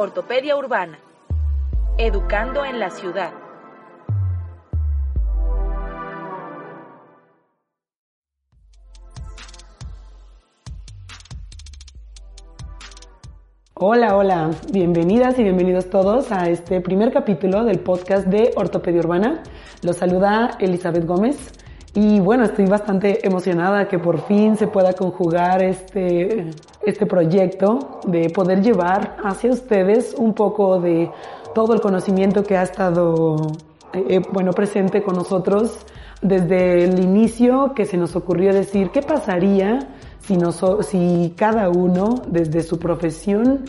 Ortopedia Urbana. Educando en la ciudad. Hola, hola, bienvenidas y bienvenidos todos a este primer capítulo del podcast de Ortopedia Urbana. Los saluda Elizabeth Gómez y bueno, estoy bastante emocionada que por fin se pueda conjugar este, este proyecto de poder llevar hacia ustedes un poco de todo el conocimiento que ha estado eh, eh, bueno, presente con nosotros desde el inicio que se nos ocurrió decir qué pasaría si, si cada uno desde su profesión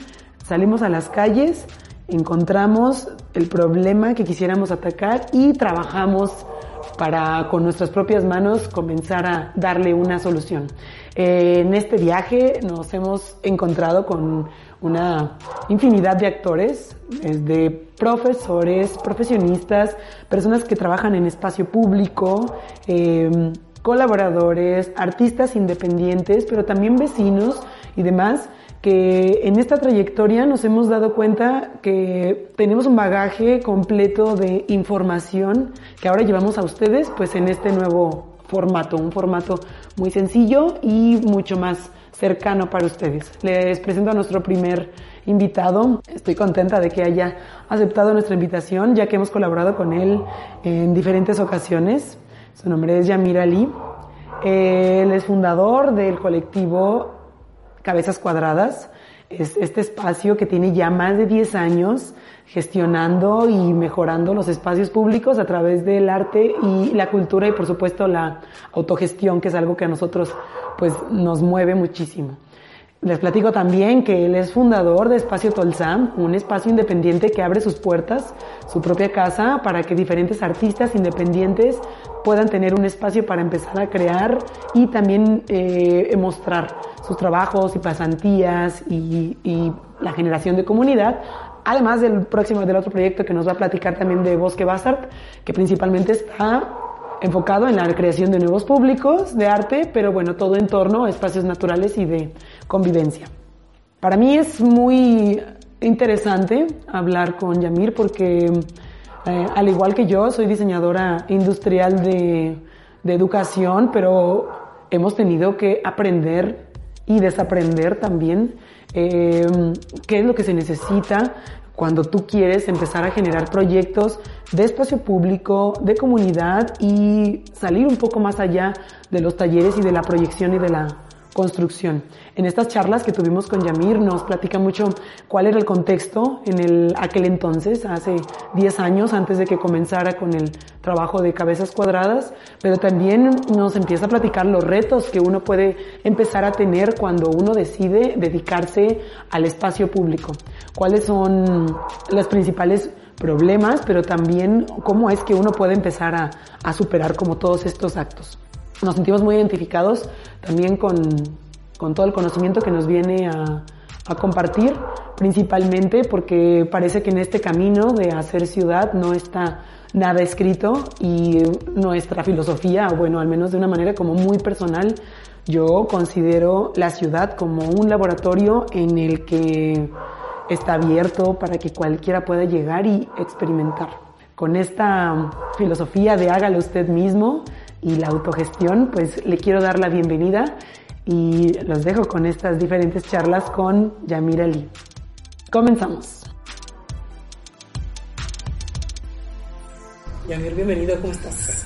salimos a las calles, encontramos el problema que quisiéramos atacar y trabajamos para con nuestras propias manos comenzar a darle una solución. Eh, en este viaje nos hemos encontrado con una infinidad de actores, desde profesores, profesionistas, personas que trabajan en espacio público, eh, colaboradores, artistas independientes, pero también vecinos y demás que en esta trayectoria nos hemos dado cuenta que tenemos un bagaje completo de información que ahora llevamos a ustedes pues en este nuevo formato, un formato muy sencillo y mucho más cercano para ustedes. Les presento a nuestro primer invitado. Estoy contenta de que haya aceptado nuestra invitación ya que hemos colaborado con él en diferentes ocasiones. Su nombre es Yamir Ali. Él es fundador del colectivo Cabezas Cuadradas. Es este espacio que tiene ya más de 10 años gestionando y mejorando los espacios públicos a través del arte y la cultura y por supuesto la autogestión, que es algo que a nosotros pues nos mueve muchísimo. Les platico también que él es fundador de Espacio Tolsam, un espacio independiente que abre sus puertas, su propia casa, para que diferentes artistas independientes puedan tener un espacio para empezar a crear y también eh, mostrar sus trabajos y pasantías y, y la generación de comunidad además del próximo del otro proyecto que nos va a platicar también de Bosque Bastard, que principalmente está enfocado en la creación de nuevos públicos de arte, pero bueno, todo en torno a espacios naturales y de convivencia. Para mí es muy interesante hablar con Yamir porque eh, al igual que yo soy diseñadora industrial de, educación, pero hemos tenido que aprender y desaprender también eh, qué es lo que se necesita cuando tú quieres empezar a generar proyectos de espacio público, de comunidad y salir un poco más allá de los talleres y de la proyección y de la construcción. En estas charlas que tuvimos con Yamir nos platica mucho cuál era el contexto en el, aquel entonces, hace 10 años antes de que comenzara con el trabajo de cabezas cuadradas, pero también nos empieza a platicar los retos que uno puede empezar a tener cuando uno decide dedicarse al espacio público. ¿Cuáles son las principales problemas, pero también cómo es que uno puede empezar a, a superar como todos estos actos nos sentimos muy identificados también con, con todo el conocimiento que nos viene a, a, compartir, principalmente porque parece que en este camino de hacer ciudad no está nada escrito y nuestra filosofía, bueno, al menos de una manera como muy personal, yo considero la ciudad como un laboratorio en el que está abierto para que cualquiera pueda llegar y experimentar. Con esta filosofía de hágalo usted mismo, y la autogestión, pues le quiero dar la bienvenida y los dejo con estas diferentes charlas con Yamir Ali. Comenzamos. Yamir, bienvenido, ¿cómo estás?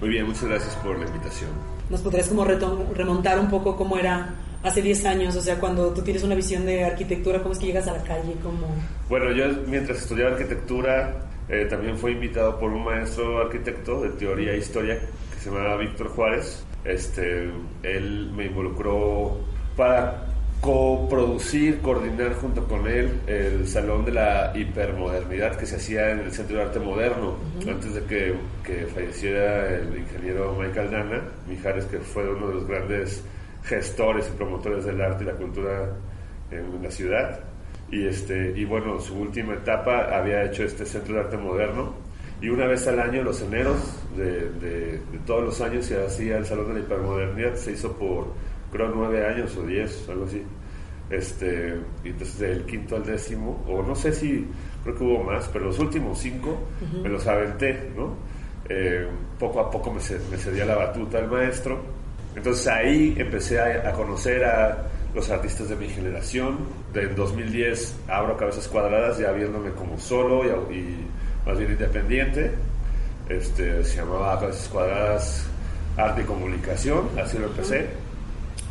Muy bien, muchas gracias por la invitación. ¿Nos podrías como remontar un poco cómo era hace 10 años? O sea, cuando tú tienes una visión de arquitectura, ¿cómo es que llegas a la calle? ¿Cómo... Bueno, yo mientras estudiaba arquitectura eh, también fue invitado por un maestro arquitecto de teoría e historia que se llamaba Víctor Juárez. Este, él me involucró para coproducir, coordinar junto con él el Salón de la Hipermodernidad que se hacía en el Centro de Arte Moderno, antes de que, que, falleciera el ingeniero Michael Dana, Mijares, que fue uno de los grandes gestores y promotores del arte y la cultura en la ciudad y este y bueno su última etapa había hecho este centro de arte moderno y una vez al año los eneros de, de, todos los años se hacía el salón de la hipermodernidad se hizo por creo nueve años o diez algo así este, y entonces del quinto al décimo, o no sé si, creo que hubo más, pero los últimos cinco me los aventé, ¿no? Eh, poco a poco me, cedía la batuta el maestro. Entonces ahí empecé a, conocer a los artistas de mi generación. De, en 2010 abro Cabezas Cuadradas ya viéndome como solo y, más bien independiente. Este, se llamaba Cabezas Cuadradas Arte y Comunicación, así lo empecé.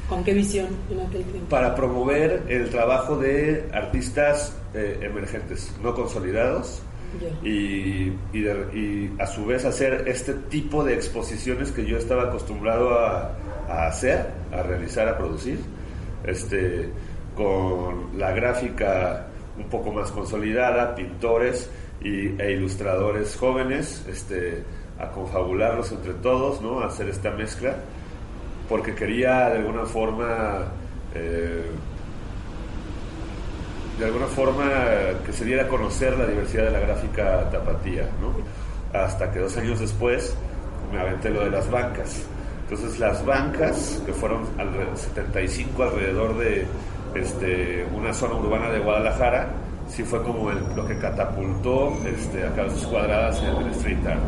¿Con qué visión en aquel tiempo? Para promover el trabajo de artistas eh, emergentes, no consolidados, y, y, a su vez hacer este tipo de exposiciones que yo estaba acostumbrado a, hacer, a realizar, a producir, este, con la gráfica un poco más consolidada, pintores y, e ilustradores jóvenes, este, a confabularlos entre todos, ¿no? a hacer esta mezcla, porque quería de alguna forma... Eh, de alguna forma que se diera a conocer la diversidad de la gráfica tapatía, ¿no? Hasta que dos años después me aventé lo de las bancas. Entonces las bancas, que fueron al 75 alrededor de este, una zona urbana de Guadalajara, sí fue como lo que catapultó este, a cabezas cuadradas en el street art.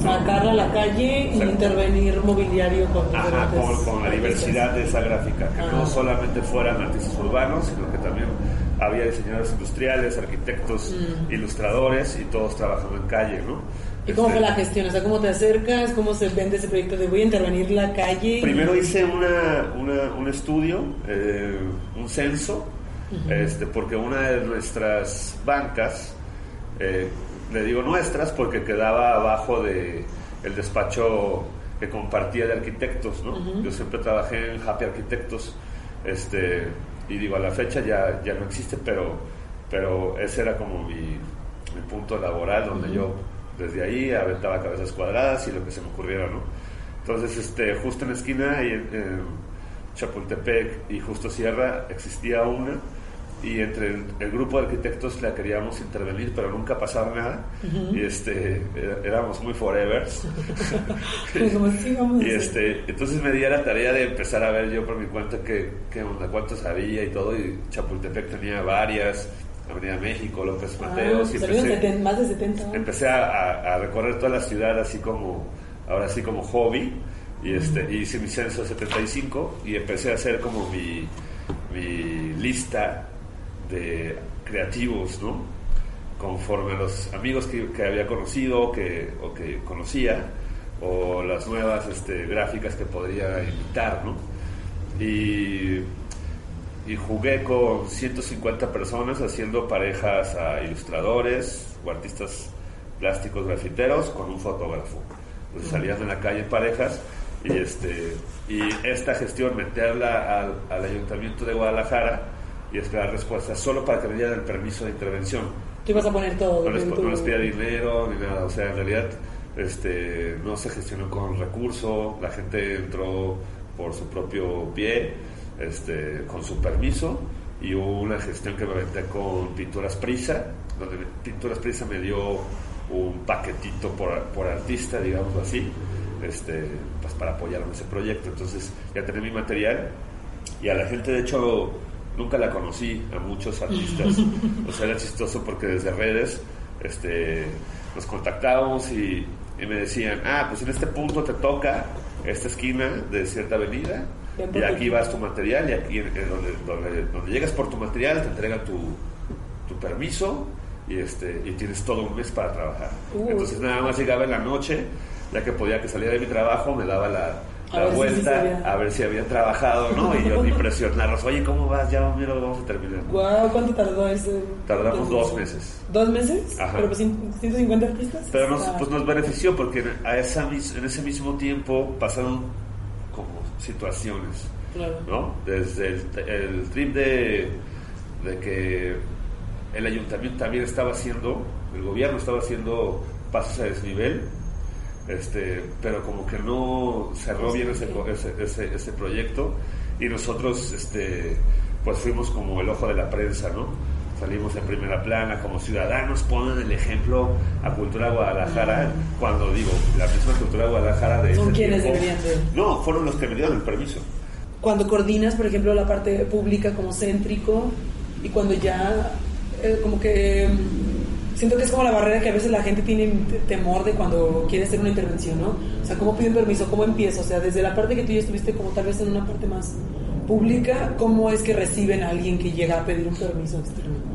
Sacarla a la calle e intervenir mobiliario con, Ajá, con, la diversidad de esa gráfica, que no solamente fueran artistas urbanos, sino que también había diseñadores industriales, arquitectos, mm. ilustradores y todos trabajando en calle, ¿no? ¿Y cómo fue este, la gestión? O sea, ¿cómo te acercas? ¿Cómo se vende ese proyecto de voy a intervenir la calle? Primero hice una, un estudio, eh, un censo, este, porque una de nuestras bancas, eh, le digo nuestras porque quedaba abajo de el despacho que compartía de arquitectos, ¿no? Yo siempre trabajé en Happy Arquitectos, este, y digo, a la fecha ya, ya no existe, pero, pero ese era como mi, punto laboral, donde yo desde ahí aventaba cabezas cuadradas y lo que se me ocurriera, ¿no? Entonces, este, justo en la esquina, y en Chapultepec y Justo Sierra, existía una y entre el, grupo de arquitectos la queríamos intervenir, pero nunca pasaba nada. Y este, éramos muy forevers. y este, entonces me di a la tarea de empezar a ver yo por mi cuenta qué, qué onda, cuánto sabía y todo. Y Chapultepec tenía varias, Avenida México, López ah, Mateos. y empecé, más de 70. Empecé a, a, recorrer toda la ciudad así como, ahora sí como hobby. Y este, hice mi censo 75 y empecé a hacer como mi, mi lista de creativos, ¿no? Conforme a los amigos que, había conocido que, o que conocía, o las nuevas este, gráficas que podría invitar, ¿no? Y, y jugué con 150 personas haciendo parejas a ilustradores o artistas plásticos grafiteros con un fotógrafo. Entonces salían en la calle parejas y, este, y esta gestión meterla al, al Ayuntamiento de Guadalajara y esperar respuestas solo para que me dieran el permiso de intervención. Tú ibas a poner todo. No les, no les pedía dinero ni nada, o sea, en realidad este, no se gestionó con recurso, la gente entró por su propio pie, este, con su permiso, y hubo una gestión que me aventé con Pinturas Prisa, donde Pinturas Prisa me dio un paquetito por, por artista, digamos así, este, pues para apoyar en ese proyecto. Entonces ya tenía mi material y a la gente, de hecho, nunca la conocí a muchos artistas. o sea, era chistoso porque desde redes este, nos contactábamos y, me decían, ah, pues en este punto te toca esta esquina de cierta avenida y aquí vas tu material y aquí donde, donde, llegas por tu material te entregan tu, tu permiso y, este, y tienes todo un mes para trabajar. Entonces nada más llegaba en la noche, ya que podía que saliera de mi trabajo, me daba la, la vuelta a ver si había trabajado, ¿no? Y yo impresionarlos, oye, ¿cómo vas? Ya, mira, vamos a terminar. Guau, ¿cuánto tardó ese? Tardamos dos meses. ¿Dos meses? Ajá. Pero pues 150 artistas. Pero nos, pues nos benefició porque a esa, en ese mismo tiempo pasaron como situaciones, claro. ¿no? Desde el, el trip de, de que el ayuntamiento también estaba haciendo, el gobierno estaba haciendo pasos a desnivel este, pero como que no cerró bien ese, ese, ese, proyecto y nosotros este, pues fuimos como el ojo de la prensa, ¿no? Salimos en primera plana como ciudadanos, ponen el ejemplo a Cultura Guadalajara, cuando digo, la misma Cultura Guadalajara de... ¿Son quienes deberían No, fueron los que me dieron el permiso. cuando coordinas, por ejemplo, la parte pública como céntrico y cuando ya eh, como que mm, siento que es como la barrera que a veces la gente tiene temor de cuando quiere hacer una intervención, ¿no? O sea, ¿cómo piden permiso? ¿Cómo empieza? O sea, desde la parte que tú ya estuviste como tal vez en una parte más pública, ¿cómo es que reciben a alguien que llega a pedir un permiso externo?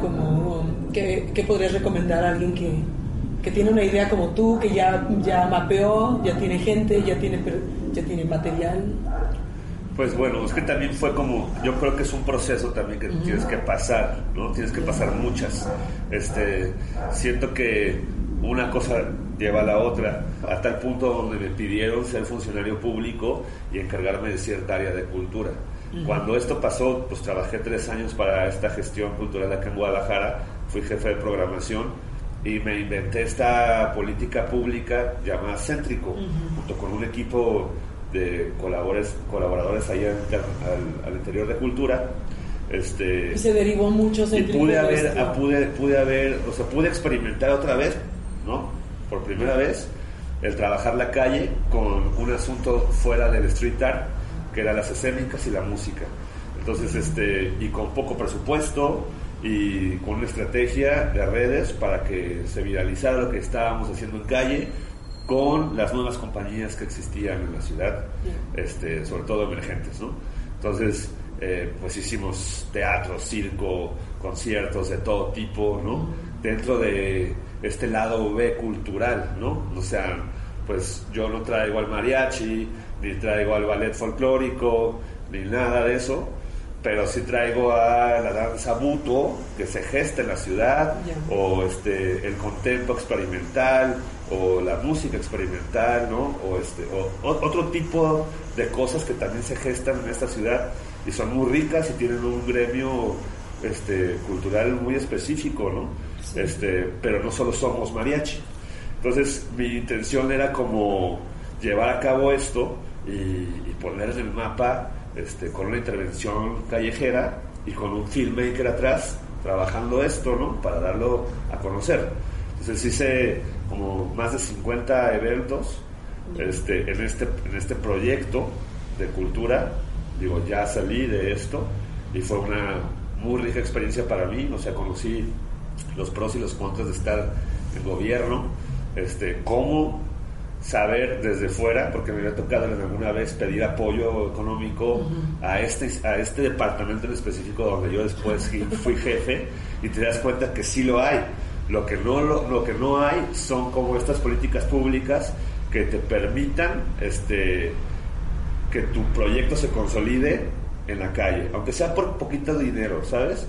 Como, ¿qué, qué podrías recomendar a alguien que, que tiene una idea como tú, que ya, ya mapeó, ya tiene gente, ya tiene, ya tiene material? Pues bueno, es que también fue como, yo creo que es un proceso también que tienes que pasar, ¿no? Tienes que pasar muchas. Este, siento que una cosa lleva a la otra, a tal punto donde me pidieron ser funcionario público y encargarme de cierta área de cultura. Cuando esto pasó, pues trabajé tres años para esta gestión cultural acá en Guadalajara, fui jefe de programación y me inventé esta política pública llamada Céntrico, junto con un equipo de colaboradores, colaboradores allá al, interior de cultura. Este, y se derivó mucho y pude haber, pude, pude haber, o sea, pude experimentar otra vez, ¿no? Por primera vez, el trabajar la calle con un asunto fuera del street art, que eran las escénicas y la música. Entonces, este, y con poco presupuesto y con una estrategia de redes para que se viralizara lo que estábamos haciendo en calle con las nuevas compañías que existían en la ciudad, este, sobre todo emergentes, ¿no? Entonces, eh, pues hicimos teatro, circo, conciertos de todo tipo, ¿no? Dentro de este lado B cultural, ¿no? O sea, pues yo no traigo al mariachi, ni traigo al ballet folclórico, ni nada de eso, pero sí traigo a la danza buto que se gesta en la ciudad, o este, el contemplo experimental, o la música experimental, ¿no? O, este, o, otro tipo de cosas que también se gestan en esta ciudad y son muy ricas y tienen un gremio este, cultural muy específico, ¿no? Este, pero no solo somos mariachi. Entonces mi intención era como llevar a cabo esto y, poner en el mapa este, con una intervención callejera y con un filmmaker atrás trabajando esto, ¿no? Para darlo a conocer. Entonces hice como más de 50 eventos este, en, este, en este proyecto de cultura. Digo, ya salí de esto y fue una muy rica experiencia para mí. O sea, conocí los pros y los contras de estar en gobierno, este, cómo saber desde fuera, porque me había tocado alguna vez pedir apoyo económico a, este, a este departamento en específico donde yo después fui jefe y te das cuenta que sí lo hay. Lo que no, lo, que no hay son como estas políticas públicas que te permitan este, que tu proyecto se consolide en la calle, aunque sea por poquito dinero, ¿sabes?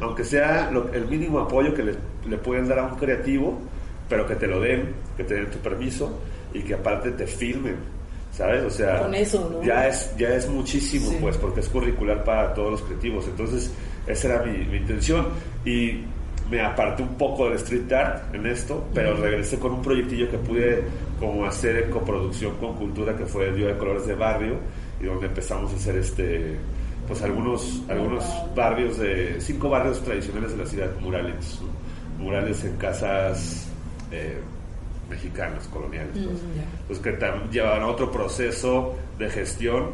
Aunque sea el mínimo apoyo que le, le pueden dar a un creativo, pero que te lo den, que te den tu permiso y que aparte te filmen, ¿sabes? O sea, ya, es, ya es muchísimo, pues, porque es curricular para todos los creativos. Entonces, esa era mi, mi intención. Y me aparté un poco del street art en esto, pero regresé con un proyectillo que pude como hacer en coproducción con cultura que fue el Día de Colores de Barrio y donde empezamos a hacer este pues algunos algunos barrios de cinco barrios tradicionales de la ciudad murales murales en casas eh, mexicanas coloniales pues. pues que llevaban otro proceso de gestión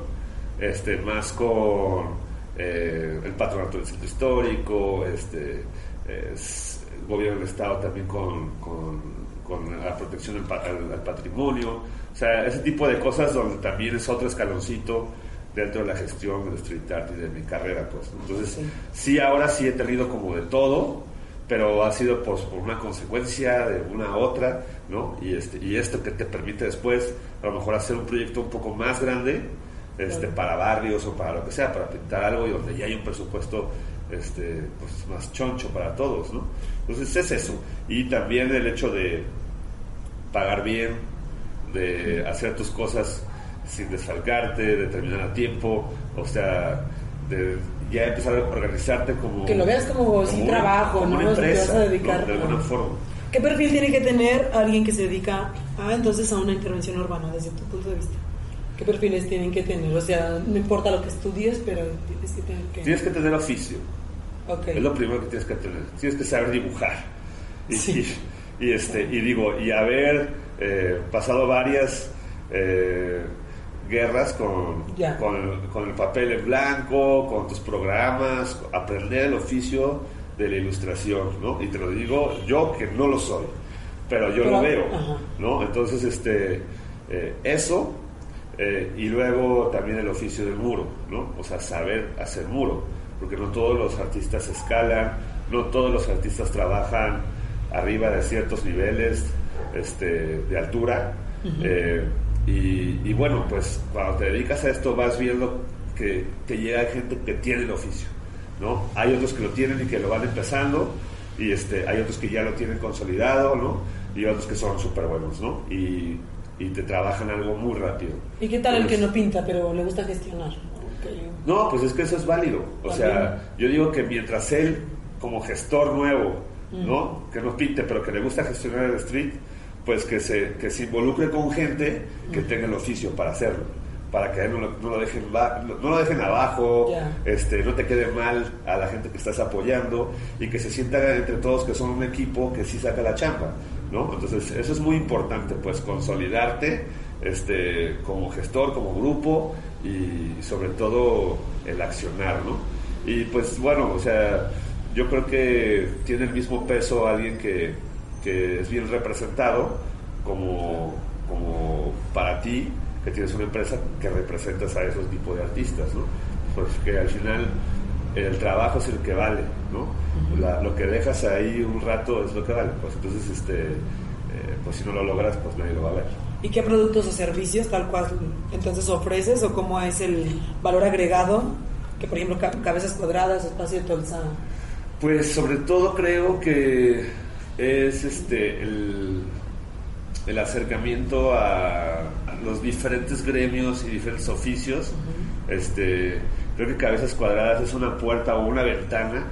este más con eh, el patronato del centro histórico este es, el gobierno del Estado también con, con, la protección al, patrimonio, o sea, ese tipo de cosas donde también es otro escaloncito dentro de la gestión del street art y de mi carrera, pues. Entonces, sí. ahora sí he tenido como de todo, pero ha sido por, por, una consecuencia de una a otra, ¿no? Y, este, y esto que te permite después, a lo mejor, hacer un proyecto un poco más grande, este, para barrios o para lo que sea, para pintar algo y donde ya hay un presupuesto este, pues, más choncho para todos, ¿no? Entonces es eso. Y también el hecho de pagar bien, de hacer tus cosas sin desfalcarte, de terminar a tiempo, o sea, de ya empezar a organizarte como... Que lo veas como, sin trabajo, como ¿no? Una empresa, a dedicar, de alguna forma. ¿Qué perfil tiene que tener alguien que se dedica a entonces a una intervención urbana desde tu punto de vista? ¿Qué perfiles tienen que tener? O sea, no importa lo que estudies, pero tienes que tener que... Tienes que tener oficio. Es lo primero que tienes que tener. Tienes que saber dibujar. Y, y, este, y digo, y haber eh, pasado varias... Eh, guerras con, con, con, el papel en blanco, con tus programas, aprender el oficio de la ilustración, ¿no? Y te lo digo yo que no lo soy, pero yo lo veo, ¿no? Entonces, este, eh, eso, eh, y luego también el oficio del muro, ¿no? O sea, saber hacer muro, porque no todos los artistas escalan, no todos los artistas trabajan arriba de ciertos niveles este, de altura. Eh, y, bueno, pues cuando te dedicas a esto vas viendo que te llega gente que tiene el oficio, ¿no? Hay otros que lo tienen y que lo van empezando, y este, hay otros que ya lo tienen consolidado, ¿no? Y otros que son súper buenos, ¿no? Y, y, te trabajan algo muy rápido. ¿Y qué tal el que no pinta, pero le gusta gestionar? No, pues es que eso es válido. O sea, yo digo que mientras él, como gestor nuevo, ¿no? Que no pinte, pero que le gusta gestionar el street, pues que se, que se involucre con gente que tenga el oficio para hacerlo, para que no lo, no lo dejen, no lo dejen abajo, este, no te quede mal a la gente que estás apoyando y que se sientan entre todos que son un equipo que sí saca la chamba, ¿no? Entonces eso es muy importante, pues consolidarte este, como gestor, como grupo y sobre todo el accionar, ¿no? Y pues bueno, o sea, yo creo que tiene el mismo peso alguien que que es bien representado como, como para ti, que tienes una empresa que representas a esos tipos de artistas, ¿no? Pues que al final el trabajo es el que vale, ¿no? lo que dejas ahí un rato es lo que vale, pues entonces, este, eh, pues si no lo logras, pues nadie lo va a ver. ¿Y qué productos o servicios tal cual entonces ofreces o cómo es el valor agregado? Que por ejemplo cabezas cuadradas, espacio de tolsa. Pues sobre todo creo que es este el, el acercamiento a, los diferentes gremios y diferentes oficios. este, creo que Cabezas Cuadradas es una puerta o una ventana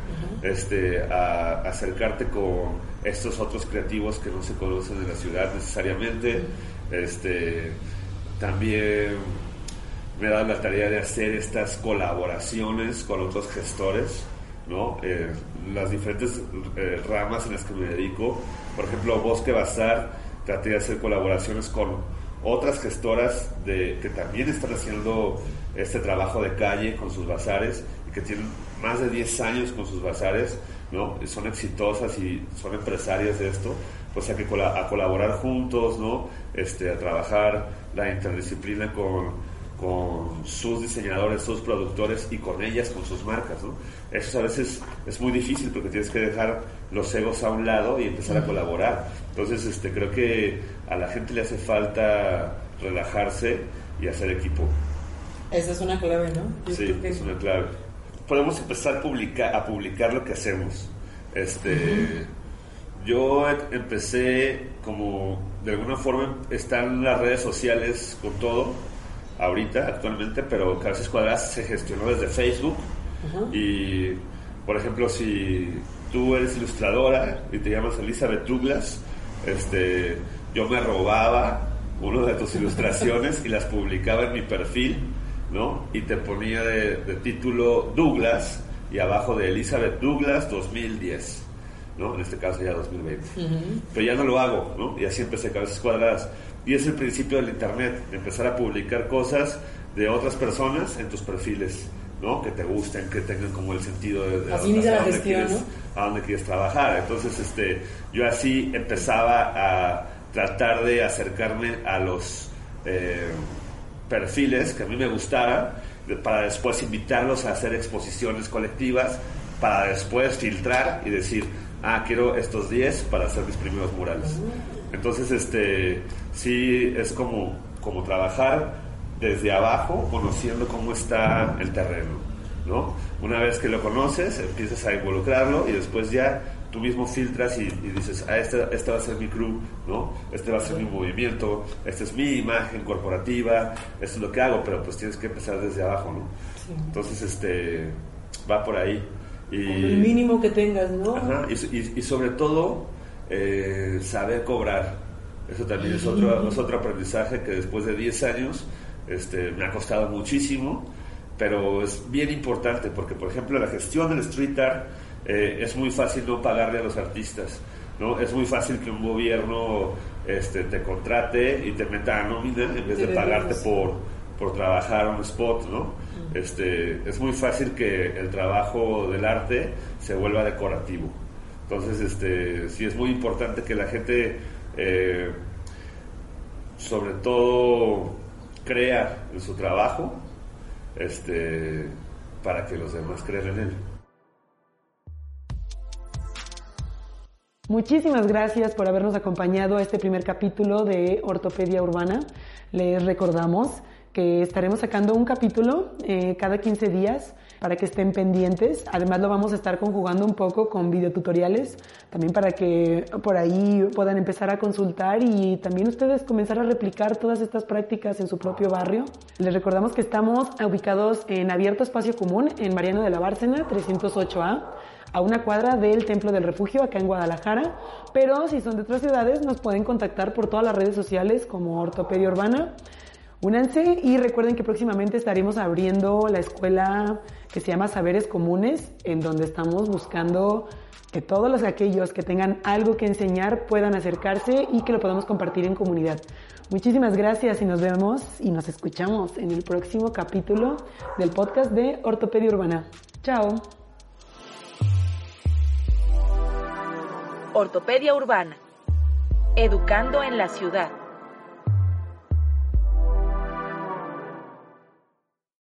este, a, acercarte con estos otros creativos que no se conocen en la ciudad necesariamente. este, también me da la tarea de hacer estas colaboraciones con otros gestores Eh, las diferentes eh, ramas en las que me dedico. Por ejemplo, Bosque Bazar, traté de hacer colaboraciones con otras gestoras de, que también están haciendo este trabajo de calle con sus bazares y que tienen más de 10 años con sus bazares, ¿no? son exitosas y son empresarias de esto, pues a, que, a colaborar juntos, ¿no? este, a trabajar la interdisciplina con con sus diseñadores, sus productores y con ellas, con sus marcas, ¿no? Eso a veces es muy difícil porque tienes que dejar los egos a un lado y empezar a colaborar. Entonces, este, creo que a la gente le hace falta relajarse y hacer equipo. Esa es una clave, ¿no? sí, es una clave. Podemos empezar a publicar, a publicar lo que hacemos. Este, Yo empecé como, de alguna forma, están las redes sociales con todo ahorita, actualmente, pero Cabezas Cuadradas se gestionó desde Facebook. Y, por ejemplo, si tú eres ilustradora y te llamas Elizabeth Douglas, este, yo me robaba una de tus ilustraciones y las publicaba en mi perfil, ¿no? Y te ponía de, título Douglas y abajo de Elizabeth Douglas 2010. ¿no? En este caso ya 2020. Pero ya no lo hago, ¿no? Y así empecé cabezas cuadradas. Y es el principio del Internet, empezar a publicar cosas de otras personas en tus perfiles, ¿no? Que te gusten, que tengan como el sentido de, así a, dónde quieres, a dónde quieres trabajar. Entonces, este, yo así empezaba a tratar de acercarme a los eh, perfiles que a mí me gustaran para después invitarlos a hacer exposiciones colectivas, para después filtrar y decir, ah, quiero estos 10 para hacer mis primeros murales. Entonces, este, sí es como, como trabajar desde abajo, conociendo cómo está el terreno, ¿no? Una vez que lo conoces, empiezas a involucrarlo y después ya tú mismo filtras y, dices, ah, este, este, va a ser mi crew, ¿no? Este va a ser mi movimiento, esta es mi imagen corporativa, esto es lo que hago, pero pues tienes que empezar desde abajo, ¿no? Entonces, este, va por ahí. Y, el mínimo que tengas, ¿no? Ajá, y, y sobre todo, eh, saber cobrar. Eso también es otro, otro aprendizaje que después de 10 años este, me ha costado muchísimo, pero es bien importante porque, por ejemplo, la gestión del street art eh, es muy fácil no pagarle a los artistas. ¿no? Es muy fácil que un gobierno este, te contrate y te meta a nómina en vez de pagarte por, por trabajar un spot, ¿no? Este, es muy fácil que el trabajo del arte se vuelva decorativo. Entonces, este, sí es muy importante que la gente, eh, sobre todo, crea en su trabajo, este, para que los demás crean en él. Muchísimas gracias por habernos acompañado a este primer capítulo de Ortopedia Urbana. Les recordamos que estaremos sacando un capítulo eh, cada 15 días para que estén pendientes. Además lo vamos a estar conjugando un poco con videotutoriales, también para que por ahí puedan empezar a consultar y también ustedes comenzar a replicar todas estas prácticas en su propio barrio. Les recordamos que estamos ubicados en Abierto Espacio Común, en Mariano de la Bárcena, 308A a una cuadra del Templo del Refugio acá en Guadalajara, pero si son de otras ciudades nos pueden contactar por todas las redes sociales como Ortopedia Urbana. Únanse y recuerden que próximamente estaremos abriendo la escuela que se llama Saberes Comunes, en donde estamos buscando que todos los aquellos que tengan algo que enseñar puedan acercarse y que lo podamos compartir en comunidad. Muchísimas gracias y nos vemos y nos escuchamos en el próximo capítulo del podcast de Ortopedia Urbana. Chao. Ortopedia Urbana. Educando en la ciudad.